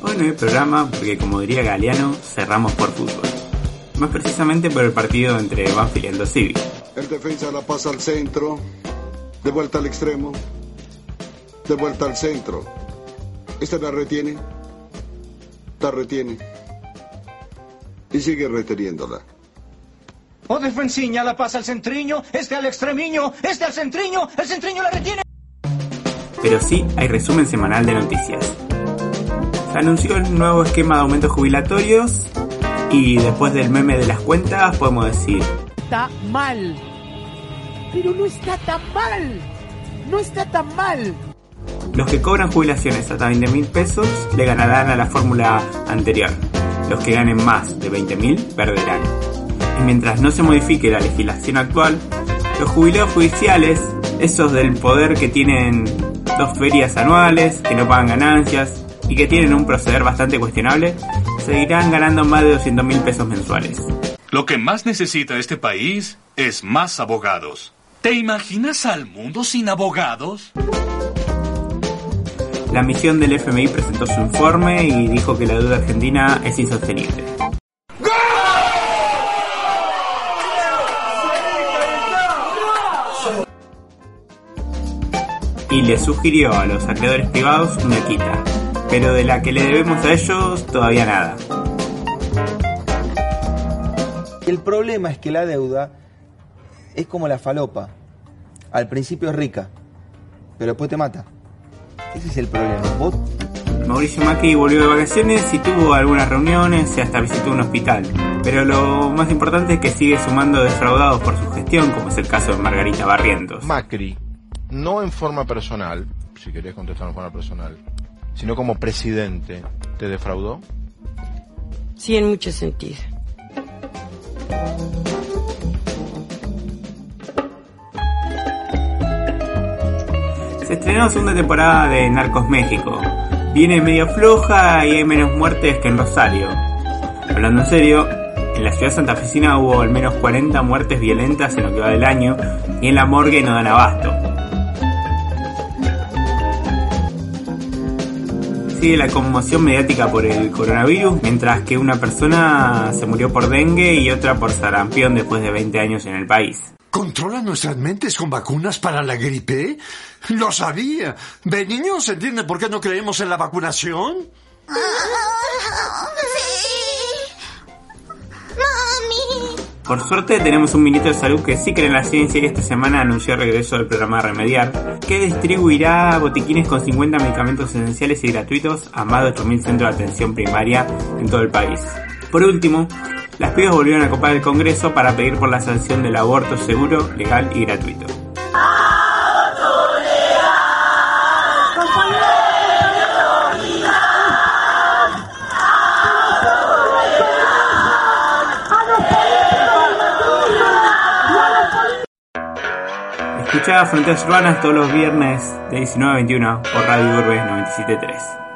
Hoy no hay programa porque, como diría Galeano, cerramos por fútbol. Más precisamente por el partido entre Banfield y Aldo Civi. El defensa la pasa al centro, de vuelta al extremo, de vuelta al centro. Esta la retiene, la retiene y sigue reteniéndola. O defensiña la pasa al centriño, este al extremiño, este al centriño, el centriño la retiene. Pero sí hay resumen semanal de noticias. Se anunció el nuevo esquema de aumentos jubilatorios y después del meme de las cuentas podemos decir... Está mal. Pero no está tan mal. No está tan mal. Los que cobran jubilaciones hasta 20 mil pesos le ganarán a la fórmula anterior. Los que ganen más de 20 mil perderán. Y mientras no se modifique la legislación actual, los jubilados judiciales, esos del poder que tienen dos ferias anuales, que no pagan ganancias y que tienen un proceder bastante cuestionable, seguirán ganando más de 200 mil pesos mensuales. Lo que más necesita este país es más abogados. ¿Te imaginas al mundo sin abogados? La misión del FMI presentó su informe y dijo que la deuda argentina es insostenible. Y le sugirió a los acreedores privados una quita, pero de la que le debemos a ellos todavía nada. El problema es que la deuda es como la falopa. Al principio es rica, pero después te mata. Ese es el problema. Vos Mauricio Macri volvió de vacaciones y tuvo algunas reuniones y hasta visitó un hospital. Pero lo más importante es que sigue sumando defraudados por su gestión, como es el caso de Margarita Barrientos. Macri, no en forma personal, si querés contestar en forma personal, sino como presidente, ¿te defraudó? Sí, en muchos sentidos. Se estrenó la segunda temporada de Narcos México. Viene medio floja y hay menos muertes que en Rosario. Hablando en serio, en la ciudad santafesina hubo al menos 40 muertes violentas en lo que va del año y en la morgue no dan abasto. Sigue la conmoción mediática por el coronavirus, mientras que una persona se murió por dengue y otra por sarampión después de 20 años en el país. ¿Controlan nuestras mentes con vacunas para la gripe? Lo sabía. ¿De niños entiende por qué no creemos en la vacunación? Por suerte tenemos un ministro de salud que sí cree en la ciencia y esta semana anunció el regreso del programa Remediar, que distribuirá botiquines con 50 medicamentos esenciales y gratuitos a más de 8.000 centros de atención primaria en todo el país. Por último, las pibas volvieron a copar el Congreso para pedir por la sanción del aborto seguro, legal y gratuito. Escuchá Fronteras Urbanas todos los viernes de 19 a 21 por Radio Urbe 97.3.